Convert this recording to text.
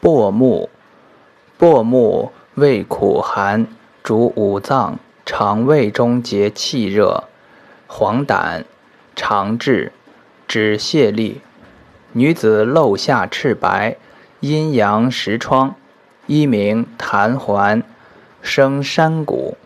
薄木，薄木味苦寒，主五脏，肠胃中结气热。黄疸，肠滞，止泻痢。女子漏下赤白，阴阳实疮，一名痰环，生山谷。